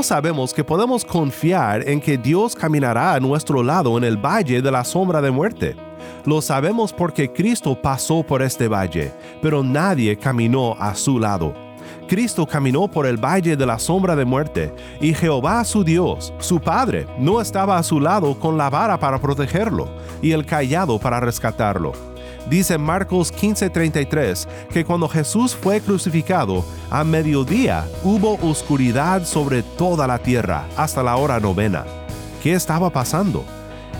¿cómo sabemos que podemos confiar en que Dios caminará a nuestro lado en el valle de la sombra de muerte? Lo sabemos porque Cristo pasó por este valle, pero nadie caminó a su lado. Cristo caminó por el valle de la sombra de muerte, y Jehová su Dios, su Padre, no estaba a su lado con la vara para protegerlo y el callado para rescatarlo. Dice Marcos 15:33 que cuando Jesús fue crucificado, a mediodía hubo oscuridad sobre toda la tierra hasta la hora novena. ¿Qué estaba pasando?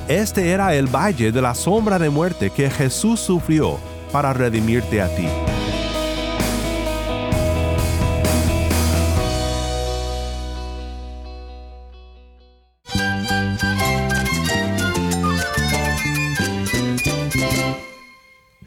Este era el valle de la sombra de muerte que Jesús sufrió para redimirte a ti.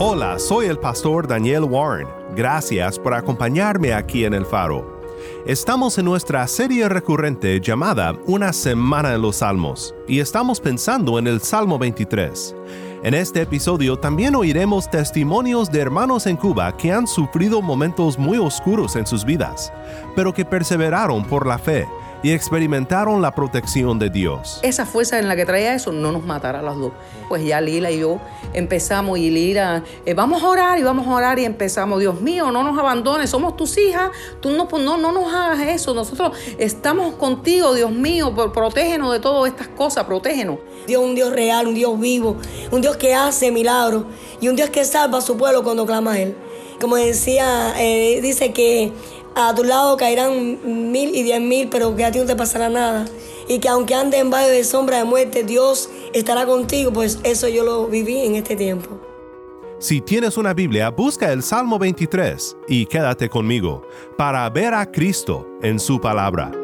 Hola, soy el pastor Daniel Warren. Gracias por acompañarme aquí en el faro. Estamos en nuestra serie recurrente llamada Una Semana en los Salmos y estamos pensando en el Salmo 23. En este episodio también oiremos testimonios de hermanos en Cuba que han sufrido momentos muy oscuros en sus vidas, pero que perseveraron por la fe y experimentaron la protección de Dios. Esa fuerza en la que traía eso no nos matará a las dos. Pues ya Lila y yo empezamos y Lila, eh, vamos a orar y vamos a orar y empezamos, Dios mío, no nos abandones, somos tus hijas, tú no, pues no, no nos hagas eso, nosotros estamos contigo, Dios mío, protégenos de todas estas cosas, protégenos. Dios es un Dios real, un Dios vivo, un Dios que hace milagros y un Dios que salva a su pueblo cuando clama a Él. Como decía, eh, dice que a tu lado caerán mil y diez mil, pero que a ti no te pasará nada. Y que aunque ande en valle de sombra de muerte, Dios estará contigo, pues eso yo lo viví en este tiempo. Si tienes una Biblia, busca el Salmo 23 y quédate conmigo para ver a Cristo en su palabra.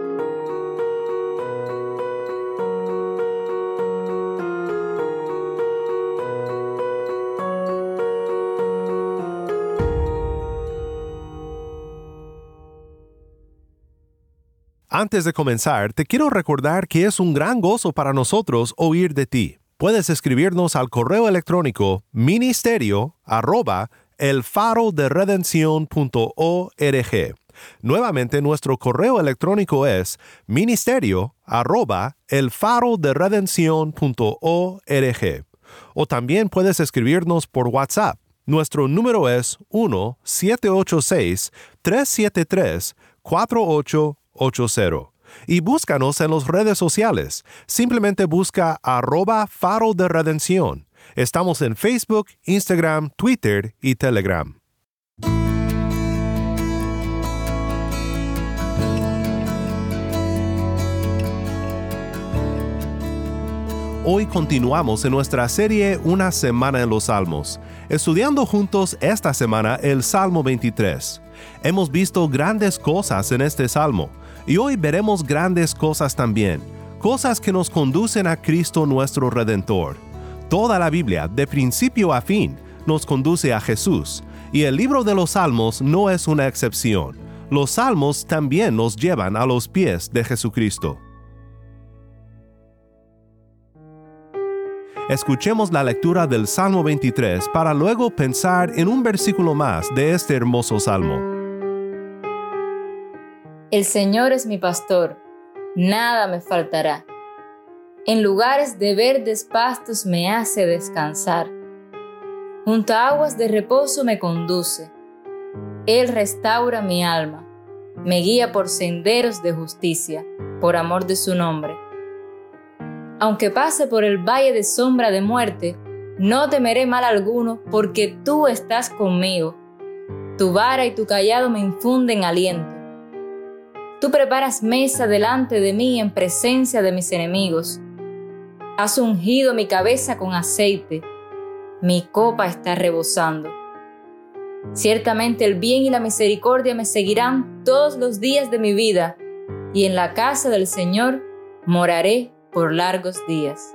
Antes de comenzar, te quiero recordar que es un gran gozo para nosotros oír de ti. Puedes escribirnos al correo electrónico ministerio arroba Nuevamente, nuestro correo electrónico es ministerio arroba O también puedes escribirnos por WhatsApp. Nuestro número es 1-786-373-48 80. Y búscanos en las redes sociales. Simplemente busca arroba faro de redención. Estamos en Facebook, Instagram, Twitter y Telegram. Hoy continuamos en nuestra serie Una semana en los Salmos, estudiando juntos esta semana el Salmo 23. Hemos visto grandes cosas en este salmo y hoy veremos grandes cosas también, cosas que nos conducen a Cristo nuestro Redentor. Toda la Biblia, de principio a fin, nos conduce a Jesús, y el libro de los Salmos no es una excepción. Los Salmos también nos llevan a los pies de Jesucristo. Escuchemos la lectura del Salmo 23 para luego pensar en un versículo más de este hermoso salmo. El Señor es mi pastor, nada me faltará. En lugares de verdes pastos me hace descansar. Junto a aguas de reposo me conduce. Él restaura mi alma, me guía por senderos de justicia, por amor de su nombre. Aunque pase por el valle de sombra de muerte, no temeré mal alguno, porque tú estás conmigo. Tu vara y tu callado me infunden aliento. Tú preparas mesa delante de mí en presencia de mis enemigos. Has ungido mi cabeza con aceite. mi copa está rebosando. Ciertamente el bien y la misericordia me seguirán todos los días de mi vida, y en la casa del Señor moraré por largos días.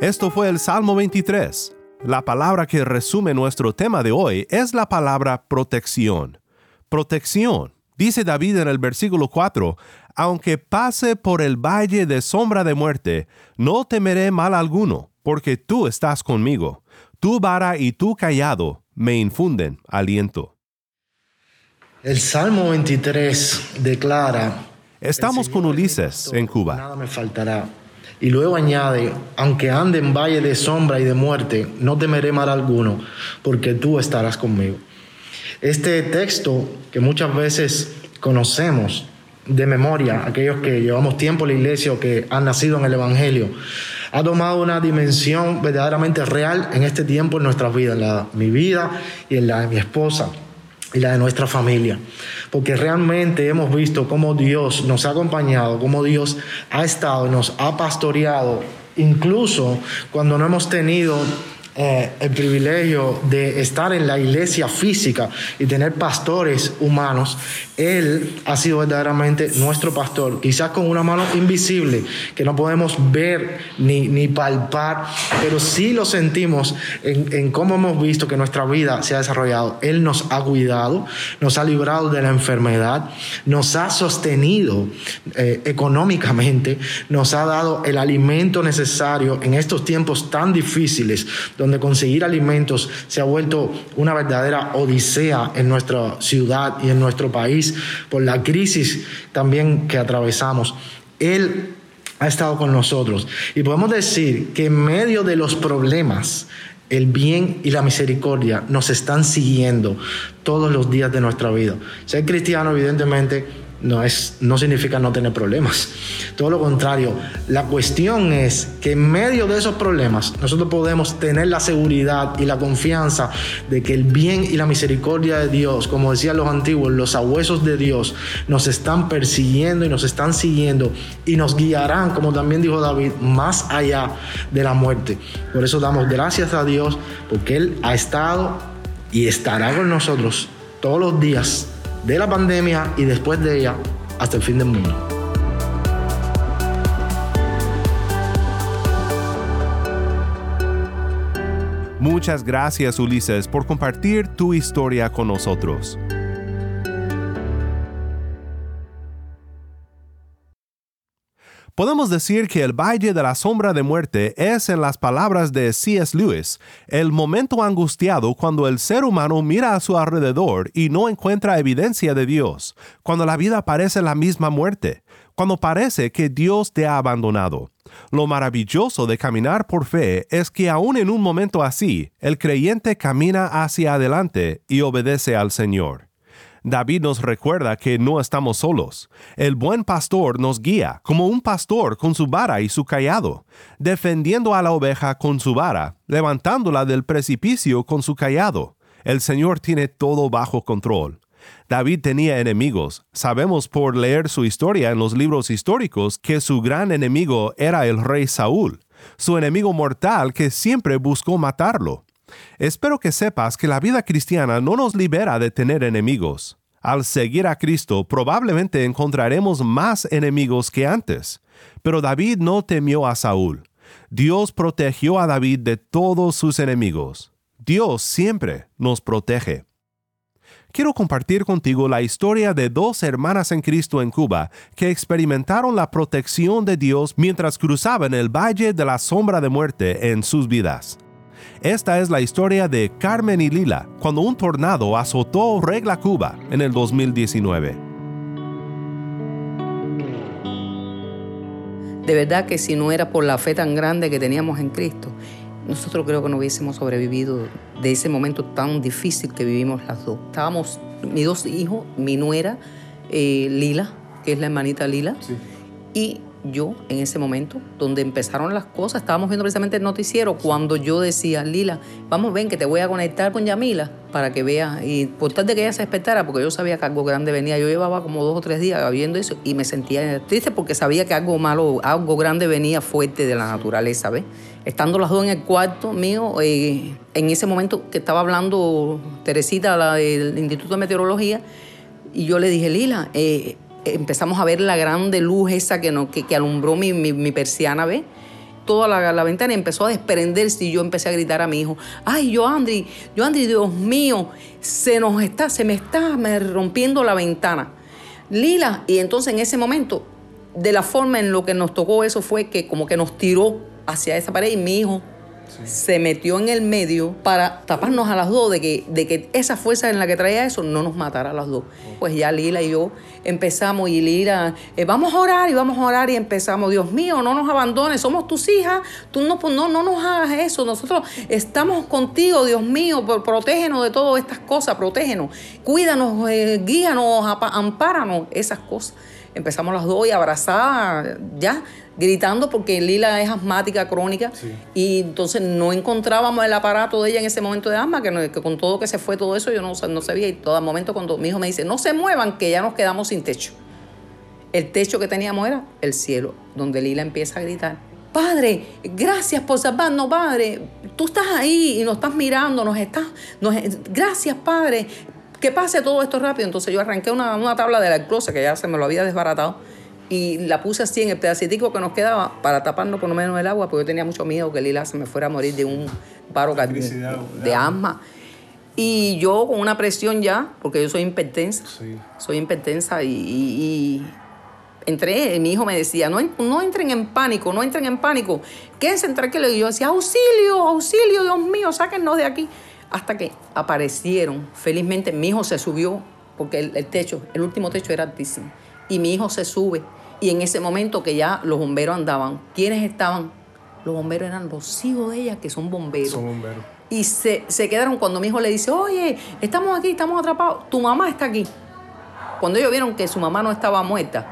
Esto fue el Salmo 23. La palabra que resume nuestro tema de hoy es la palabra protección. Protección. Dice David en el versículo 4, aunque pase por el valle de sombra de muerte, no temeré mal alguno, porque tú estás conmigo. Tu vara y tu callado me infunden aliento. El Salmo 23 declara, Estamos con Ulises en Cuba. Nada me faltará. Y luego añade, aunque ande en valle de sombra y de muerte, no temeré mal alguno, porque tú estarás conmigo. Este texto que muchas veces conocemos de memoria, aquellos que llevamos tiempo en la iglesia o que han nacido en el Evangelio, ha tomado una dimensión verdaderamente real en este tiempo en nuestras vidas, en la, mi vida y en la de mi esposa y la de nuestra familia. Porque realmente hemos visto cómo Dios nos ha acompañado, cómo Dios ha estado y nos ha pastoreado, incluso cuando no hemos tenido eh, el privilegio de estar en la iglesia física y tener pastores humanos, Él ha sido verdaderamente nuestro pastor, quizás con una mano invisible que no podemos ver ni, ni palpar, pero sí lo sentimos en, en cómo hemos visto que nuestra vida se ha desarrollado. Él nos ha cuidado, nos ha librado de la enfermedad, nos ha sostenido eh, económicamente, nos ha dado el alimento necesario en estos tiempos tan difíciles donde conseguir alimentos se ha vuelto una verdadera odisea en nuestra ciudad y en nuestro país por la crisis también que atravesamos. Él ha estado con nosotros y podemos decir que en medio de los problemas, el bien y la misericordia nos están siguiendo todos los días de nuestra vida. Ser cristiano, evidentemente, no, es, no significa no tener problemas. Todo lo contrario, la cuestión es que en medio de esos problemas nosotros podemos tener la seguridad y la confianza de que el bien y la misericordia de Dios, como decían los antiguos, los abuesos de Dios, nos están persiguiendo y nos están siguiendo y nos guiarán, como también dijo David, más allá de la muerte. Por eso damos gracias a Dios porque Él ha estado y estará con nosotros todos los días de la pandemia y después de ella hasta el fin del mundo. Muchas gracias Ulises por compartir tu historia con nosotros. Podemos decir que el Valle de la Sombra de Muerte es, en las palabras de C.S. Lewis, el momento angustiado cuando el ser humano mira a su alrededor y no encuentra evidencia de Dios, cuando la vida parece la misma muerte, cuando parece que Dios te ha abandonado. Lo maravilloso de caminar por fe es que aún en un momento así, el creyente camina hacia adelante y obedece al Señor. David nos recuerda que no estamos solos. El buen pastor nos guía, como un pastor con su vara y su callado, defendiendo a la oveja con su vara, levantándola del precipicio con su callado. El Señor tiene todo bajo control. David tenía enemigos. Sabemos por leer su historia en los libros históricos que su gran enemigo era el rey Saúl, su enemigo mortal que siempre buscó matarlo. Espero que sepas que la vida cristiana no nos libera de tener enemigos. Al seguir a Cristo probablemente encontraremos más enemigos que antes, pero David no temió a Saúl. Dios protegió a David de todos sus enemigos. Dios siempre nos protege. Quiero compartir contigo la historia de dos hermanas en Cristo en Cuba que experimentaron la protección de Dios mientras cruzaban el valle de la sombra de muerte en sus vidas. Esta es la historia de Carmen y Lila cuando un tornado azotó Regla Cuba en el 2019. De verdad que si no era por la fe tan grande que teníamos en Cristo, nosotros creo que no hubiésemos sobrevivido de ese momento tan difícil que vivimos las dos. Estábamos, mis dos hijos, mi nuera, eh, Lila, que es la hermanita Lila, y yo en ese momento, donde empezaron las cosas, estábamos viendo precisamente el noticiero, cuando yo decía, Lila, vamos, ven que te voy a conectar con Yamila para que vea, y por tal de que ella se despertara, porque yo sabía que algo grande venía, yo llevaba como dos o tres días viendo eso y me sentía triste porque sabía que algo malo, algo grande venía fuerte de la naturaleza, ¿ves? Estando las dos en el cuarto mío, eh, en ese momento que estaba hablando Teresita, la del Instituto de Meteorología, y yo le dije, Lila, eh, empezamos a ver la grande luz esa que, no, que, que alumbró mi, mi, persiana, ¿ves? Toda la, la, ventana empezó a desprenderse y yo empecé a gritar a mi hijo, ay, yo Andri, yo Andri, Dios mío, se nos está, se me está me rompiendo la ventana. Lila, y entonces en ese momento, de la forma en lo que nos tocó eso fue que como que nos tiró hacia esa pared y mi hijo se metió en el medio para taparnos a las dos de que, de que esa fuerza en la que traía eso no nos matara a las dos. Pues ya Lila y yo empezamos y Lila, eh, vamos a orar y vamos a orar y empezamos, Dios mío, no nos abandones, somos tus hijas, tú no, no, no nos hagas eso, nosotros estamos contigo, Dios mío, protégenos de todas estas cosas, protégenos, cuídanos, eh, guíanos, ampáranos, esas cosas. Empezamos las dos y abrazadas, ya, gritando porque Lila es asmática crónica sí. y entonces no encontrábamos el aparato de ella en ese momento de asma, que, no, que con todo que se fue todo eso yo no, no sabía y todo el momento cuando mi hijo me dice, no se muevan que ya nos quedamos sin techo. El techo que teníamos era el cielo, donde Lila empieza a gritar, Padre, gracias por salvarnos, Padre. Tú estás ahí y nos estás mirando, nos estás, nos, gracias, Padre. Que pase todo esto rápido. Entonces yo arranqué una, una tabla de la closet que ya se me lo había desbaratado y la puse así en el pedacitico que nos quedaba para taparnos por lo menos el agua, porque yo tenía mucho miedo que Lila se me fuera a morir de un paro de, de asma. Y yo con una presión ya, porque yo soy hipertensa, sí. soy hipertensa y, y, y, entré, mi hijo me decía, no, no entren en pánico, no entren en pánico, quédense tranquilos. Y yo decía, auxilio, auxilio, Dios mío, sáquennos de aquí. Hasta que aparecieron, felizmente mi hijo se subió, porque el, el techo, el último techo era altísimo, y mi hijo se sube y en ese momento que ya los bomberos andaban, ¿quiénes estaban? Los bomberos eran los hijos de ella, que son bomberos. Son bomberos. Y se, se quedaron cuando mi hijo le dice, oye, estamos aquí, estamos atrapados, tu mamá está aquí. Cuando ellos vieron que su mamá no estaba muerta,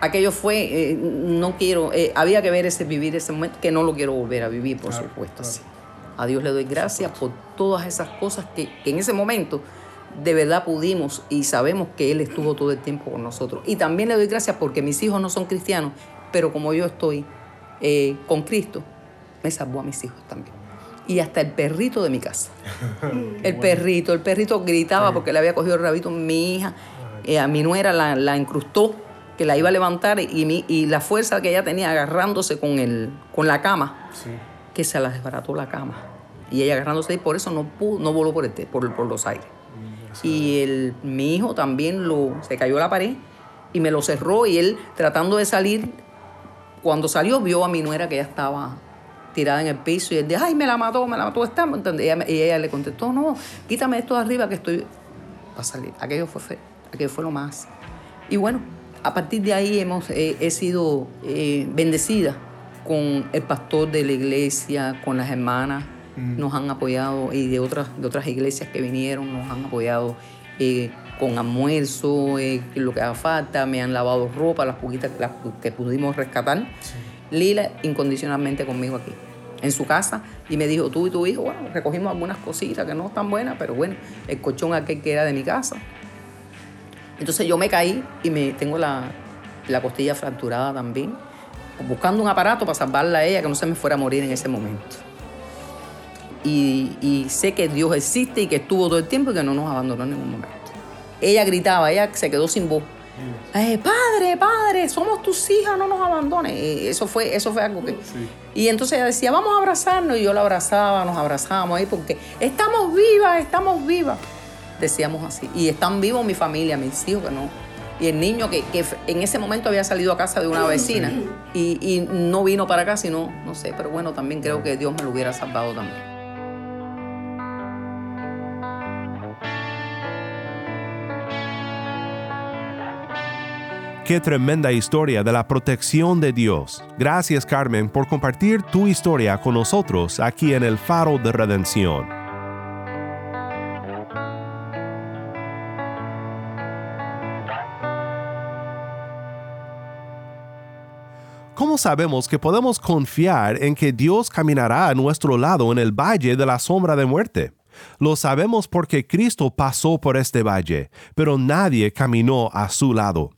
aquello fue, eh, no quiero, eh, había que ver ese vivir ese momento, que no lo quiero volver a vivir, por claro, supuesto. Claro. A Dios le doy gracias por todas esas cosas que, que en ese momento de verdad pudimos y sabemos que Él estuvo todo el tiempo con nosotros. Y también le doy gracias porque mis hijos no son cristianos, pero como yo estoy eh, con Cristo, me salvó a mis hijos también. Y hasta el perrito de mi casa. El perrito, el perrito gritaba porque le había cogido el rabito mi hija, eh, a mi nuera la, la, incrustó, que la iba a levantar y, mi, y la fuerza que ella tenía agarrándose con, el, con la cama, sí. que se la desbarató la cama. Y ella agarrándose y por eso no, pudo, no voló por, el, por, por los aires y el, mi hijo también lo, se cayó a la pared y me lo cerró y él tratando de salir, cuando salió vio a mi nuera que ya estaba tirada en el piso y él dijo, ay, me la mató, me la mató, está, y ella, y ella le contestó, no, quítame esto de arriba que estoy para salir. Aquello fue, fe, aquello fue lo más. Y bueno, a partir de ahí hemos, eh, he sido eh, bendecida con el pastor de la iglesia, con las hermanas, Mm. nos han apoyado y de otras, de otras iglesias que vinieron nos han apoyado eh, con almuerzo, eh, lo que haga falta, me han lavado ropa, las poquitas las que pudimos rescatar. Sí. Lila incondicionalmente conmigo aquí, en su casa, y me dijo, tú y tu hijo, bueno, recogimos algunas cositas que no están buenas, pero bueno, el colchón aquel que era de mi casa. Entonces yo me caí y me tengo la, la costilla fracturada también, buscando un aparato para salvarla a ella, que no se me fuera a morir en ese momento y, y, sé que Dios existe y que estuvo todo el tiempo y que no nos abandonó en ningún momento. Ella gritaba, ella se quedó sin voz. Eh, padre, padre, somos tus hijas, no nos abandones. Y eso fue, eso fue algo que. Sí. Y entonces ella decía, vamos a abrazarnos. Y yo la abrazaba, nos abrazábamos ahí porque estamos vivas, estamos vivas. Decíamos así. Y están vivos mi familia, mis hijos que no. Y el niño que, que en ese momento había salido a casa de una vecina y, y no vino para acá, sino, no sé, pero bueno, también creo que Dios me lo hubiera salvado también. Qué tremenda historia de la protección de Dios. Gracias Carmen por compartir tu historia con nosotros aquí en el Faro de Redención. ¿Cómo sabemos que podemos confiar en que Dios caminará a nuestro lado en el valle de la sombra de muerte? Lo sabemos porque Cristo pasó por este valle, pero nadie caminó a su lado.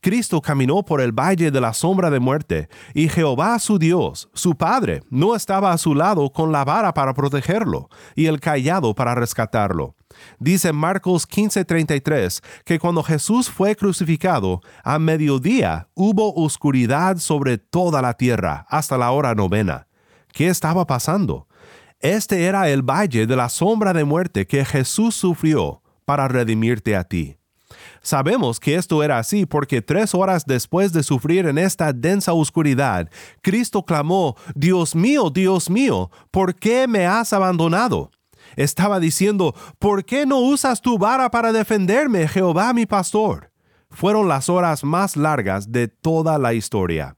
Cristo caminó por el valle de la sombra de muerte, y Jehová su Dios, su Padre, no estaba a su lado con la vara para protegerlo, y el callado para rescatarlo. Dice Marcos 15:33 que cuando Jesús fue crucificado, a mediodía hubo oscuridad sobre toda la tierra hasta la hora novena. ¿Qué estaba pasando? Este era el valle de la sombra de muerte que Jesús sufrió para redimirte a ti. Sabemos que esto era así porque tres horas después de sufrir en esta densa oscuridad, Cristo clamó, Dios mío, Dios mío, ¿por qué me has abandonado? Estaba diciendo, ¿por qué no usas tu vara para defenderme, Jehová mi pastor? Fueron las horas más largas de toda la historia.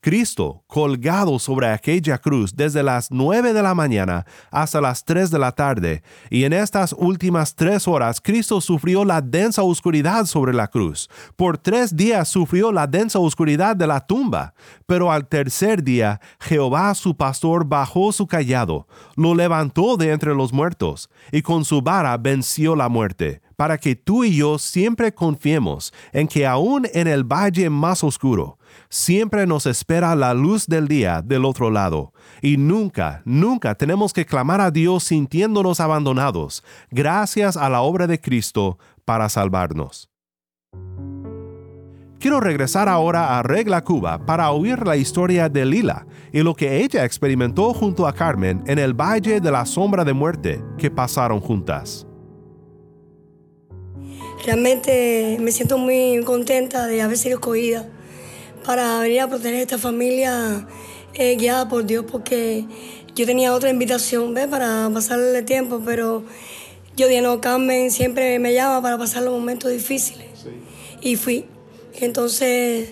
Cristo colgado sobre aquella cruz desde las nueve de la mañana hasta las tres de la tarde, y en estas últimas tres horas Cristo sufrió la densa oscuridad sobre la cruz. Por tres días sufrió la densa oscuridad de la tumba, pero al tercer día Jehová su pastor bajó su callado, lo levantó de entre los muertos, y con su vara venció la muerte para que tú y yo siempre confiemos en que aún en el valle más oscuro, siempre nos espera la luz del día del otro lado. Y nunca, nunca tenemos que clamar a Dios sintiéndonos abandonados, gracias a la obra de Cristo para salvarnos. Quiero regresar ahora a Regla Cuba para oír la historia de Lila y lo que ella experimentó junto a Carmen en el Valle de la Sombra de Muerte que pasaron juntas. Realmente me siento muy contenta de haber sido escogida para venir a proteger a esta familia eh, guiada por Dios, porque yo tenía otra invitación ¿ves? para pasarle tiempo, pero yo dije, no, Carmen siempre me llama para pasar los momentos difíciles. Y fui. Entonces,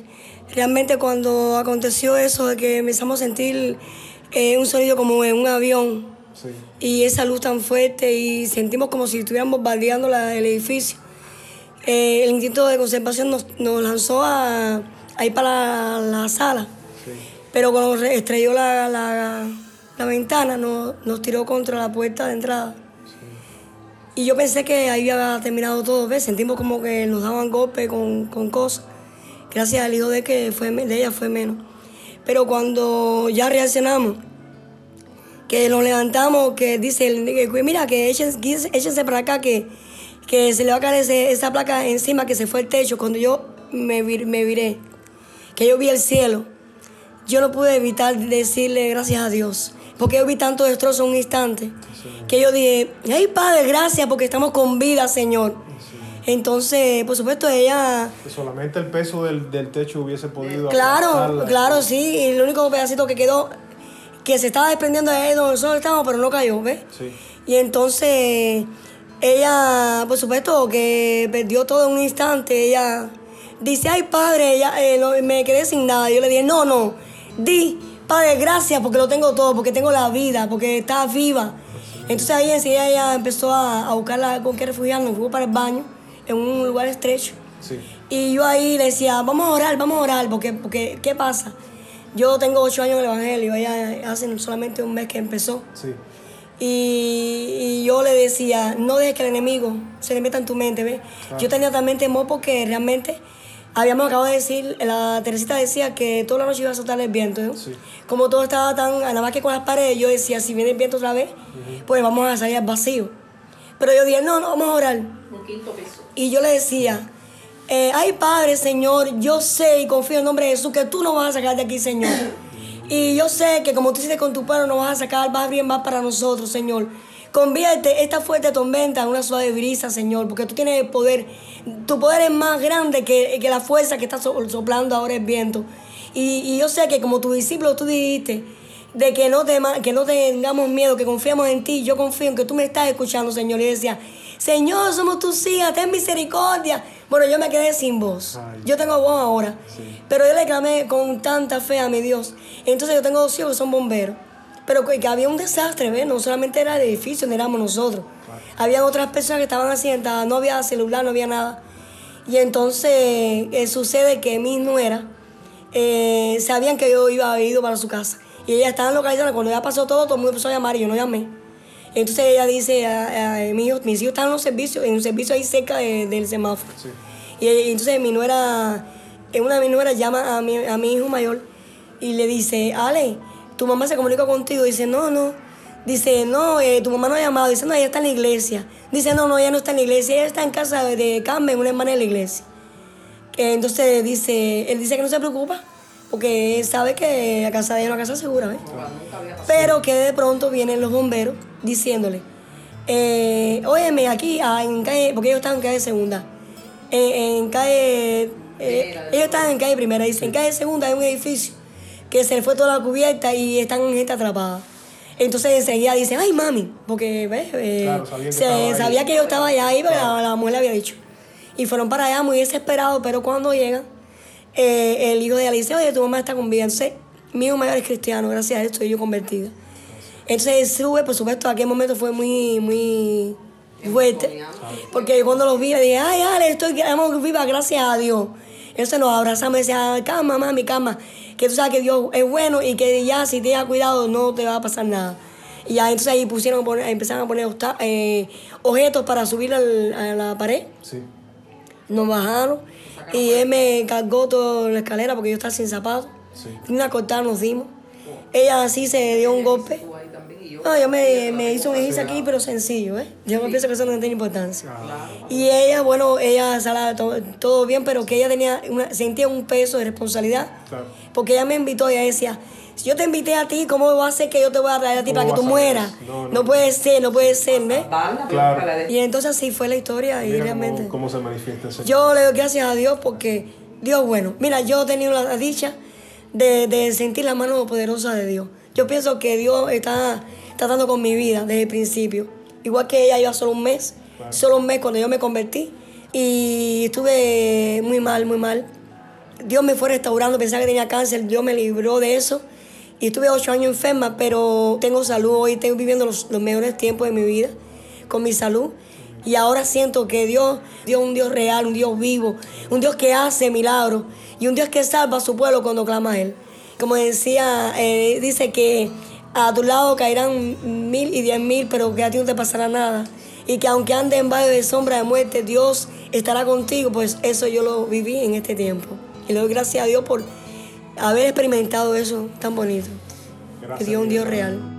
realmente cuando aconteció eso de que empezamos a sentir eh, un sonido como en un avión y esa luz tan fuerte y sentimos como si estuviéramos bombardeando el edificio, eh, el instinto de conservación nos, lanzó a, ir para la, sala. Pero cuando estrelló la, la, ventana, nos, tiró contra la puerta de entrada. Y yo pensé que ahí había terminado todo, ¿ves? Sentimos como que nos daban golpes con, cosas. Gracias al hijo de que fue de ella fue menos. Pero cuando ya reaccionamos, que nos levantamos, que dice, mira, que échense, échense para acá, que que se le va a caer esa placa encima que se fue el techo. Cuando yo me, me viré, que yo vi el cielo, yo no pude evitar decirle gracias a Dios. Porque yo vi tanto destrozo en un instante. Que yo dije, ay Padre, gracias porque estamos con vida, Señor. Entonces, por supuesto, ella... solamente el peso del, techo hubiese podido... Claro, claro, sí. Y el único pedacito que quedó, que se estaba desprendiendo de ahí donde nosotros estábamos, pero no cayó, ¿ves? Sí. Y entonces ella, por supuesto, que perdió todo en un instante. Ella dice, ay padre, ella, eh, me quedé sin nada. Yo le dije, no, no, di, padre, gracias porque lo tengo todo, porque tengo la vida, porque está viva. Entonces ahí enseguida ella empezó a, a buscar con qué refugiarnos, fue para el baño, en un lugar estrecho. Y yo ahí le decía, vamos a orar, vamos a orar, porque, porque ¿qué pasa? Yo tengo ocho años en el Evangelio, ella hace solamente un mes que empezó. Sí. Y, yo le decía, no dejes que el enemigo se le meta en tu mente, ¿ves? Yo tenía también temor porque realmente habíamos acabado de decir, la Teresita decía que toda la noche iba a soltar el viento. Como todo estaba tan, nada más que con las paredes, yo decía, si viene el viento otra vez, pues vamos a salir al vacío. Pero yo dije, no, no, vamos a orar. Y yo le decía, eh, ay Padre, Señor, yo sé y confío en el nombre de Jesús que tú nos vas a sacar de aquí, Señor. Y yo sé que como tú hiciste con tu pueblo, nos vas a sacar, más bien más para nosotros, Señor. Convierte esta fuerte tormenta en una suave brisa, Señor, porque tú tienes el poder. Tu poder es más grande que, la fuerza que está soplando ahora el viento. Y, yo sé que como tu discípulo tú dijiste, de que no, te, que no tengamos miedo, que confiamos en ti. Yo confío en que tú me estás escuchando, Señor. Y decía, Señor, somos tus hijas, ten misericordia. Bueno, yo me quedé sin voz. Yo tengo voz ahora. Pero yo le clamé con tanta fe a mi Dios. Entonces yo tengo dos hijos que son bomberos. Pero que, había un desastre, ¿ves? No solamente era el edificio, ni éramos nosotros. Había otras personas que estaban accidentadas, no había celular, no había nada. Y entonces eh, sucede que mi nuera eh, sabían que yo iba a ido para su casa. Y ella estaba localizada. Cuando ya pasó todo, todo el mundo empezó a llamar y yo no llamé. Entonces ella dice, a, a, mi hijo, mis hijos están en un servicio, en un servicio ahí cerca de- del semáforo. Y entonces mi nuera, eh, una de mis nueras llama a mi, a mi hijo mayor y le dice, Ale, tu mamá se comunica contigo. Dice, no, no. Dice, no, eh, tu mamá no ha llamado. Dice, no, ella está en la iglesia. Dice, no, no, ella no está en la iglesia. Ella está en casa de- Carmen, una hermana de la iglesia. Eh, Entonces dice, él dice que no se preocupa, porque él sabe que la casa de ella es una casa segura, ¿ves? Pero que de pronto vienen los bomberos diciéndole, eh, óyeme, aquí ah, en calle, porque ellos están en calle segunda, Eh, en calle, eh, ellos están en calle primera, dice, en calle segunda hay un edificio que se le fue toda la cubierta y están gente atrapada. Entonces enseguida dicen, ay mami, porque ¿ves? Eh, Claro, sabían que se- ahí. sabía que yo estaba allá ahí, porque la, la mujer le había dicho. Y fueron para allá muy desesperados, pero cuando llegan, eh, el hijo de ella le dice, oye, tu mamá está con vida. Entonces, mi hijo mayor es cristiano, gracias a esto estoy yo convertida. Entonces sube, por supuesto, aquel momento fue muy, muy fuerte. Porque cuando los vi, le dije, ay, Ale, estoy viva, gracias a Dios. Entonces nos abrazamos y decía, calma, mami, calma. Que tú sabes que Dios es bueno y que ya si te das cuidado no te va a pasar nada. Y ya entonces ahí pusieron, empezaron a poner obsta- eh, objetos para subir al- a la pared. Sí. Nos bajaron y él me cargó toda la escalera porque yo estaba sin zapatos. Sí. Una cortada nos dimos. Ella así se dio un golpe. No, yo me, me hizo un ejercicio aquí, pero sencillo, ¿eh? Yo no pienso que eso no tiene importancia. Y ella, bueno, ella sala todo, todo bien, pero que ella tenía una- sentía un peso de responsabilidad. Claro. Porque ella me invitó y ella decía, si yo te invité a ti, ¿cómo va a ser que yo te voy a traer a ti ¿Cómo para que tú mueras? eso? No, No, no. puede ser, no puede ser, ¿ves? Claro. Y entonces así fue la historia y Mira realmente... cómo, cómo se manifiesta Señor. Yo le doy gracias a Dios porque Dios bueno. Mira, yo he tenido la dicha de, de sentir la mano poderosa de Dios. Yo pienso que Dios está tratando con mi vida desde el principio. Igual que ella, yo solo un mes, solo un mes cuando yo me convertí y estuve muy mal, muy mal. Dios me fue restaurando, pensaba que tenía cáncer, Dios me libró de eso. Y estuve ocho años enferma, pero tengo salud hoy, estoy viviendo los, los mejores tiempos de mi vida con mi salud. Y ahora siento que Dios, Dios es un Dios real, un Dios vivo, un Dios que hace milagros y un Dios que salva a su pueblo cuando clama a Él. Como decía, eh, dice que a tu lado caerán mil y diez mil, pero que a ti no te pasará nada. Y que aunque ande en valle de sombra de muerte, Dios estará contigo. Pues eso yo lo viví en este tiempo. Y le doy gracias a Dios por haber experimentado eso tan bonito. que Dios es un Dios real.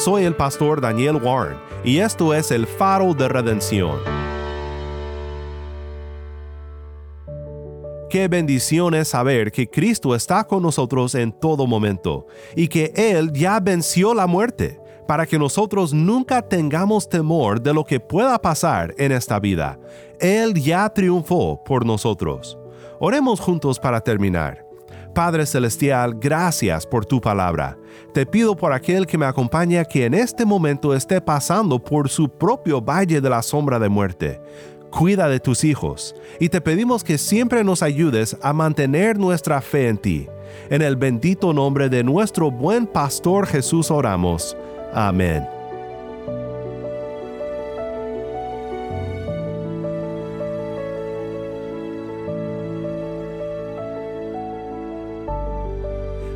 Soy el pastor Daniel Warren y esto es el faro de redención. Qué bendición es saber que Cristo está con nosotros en todo momento y que Él ya venció la muerte para que nosotros nunca tengamos temor de lo que pueda pasar en esta vida. Él ya triunfó por nosotros. Oremos juntos para terminar. Padre Celestial, gracias por tu palabra. Te pido por aquel que me acompaña que en este momento esté pasando por su propio valle de la sombra de muerte. Cuida de tus hijos y te pedimos que siempre nos ayudes a mantener nuestra fe en ti. En el bendito nombre de nuestro buen pastor Jesús oramos. Amén.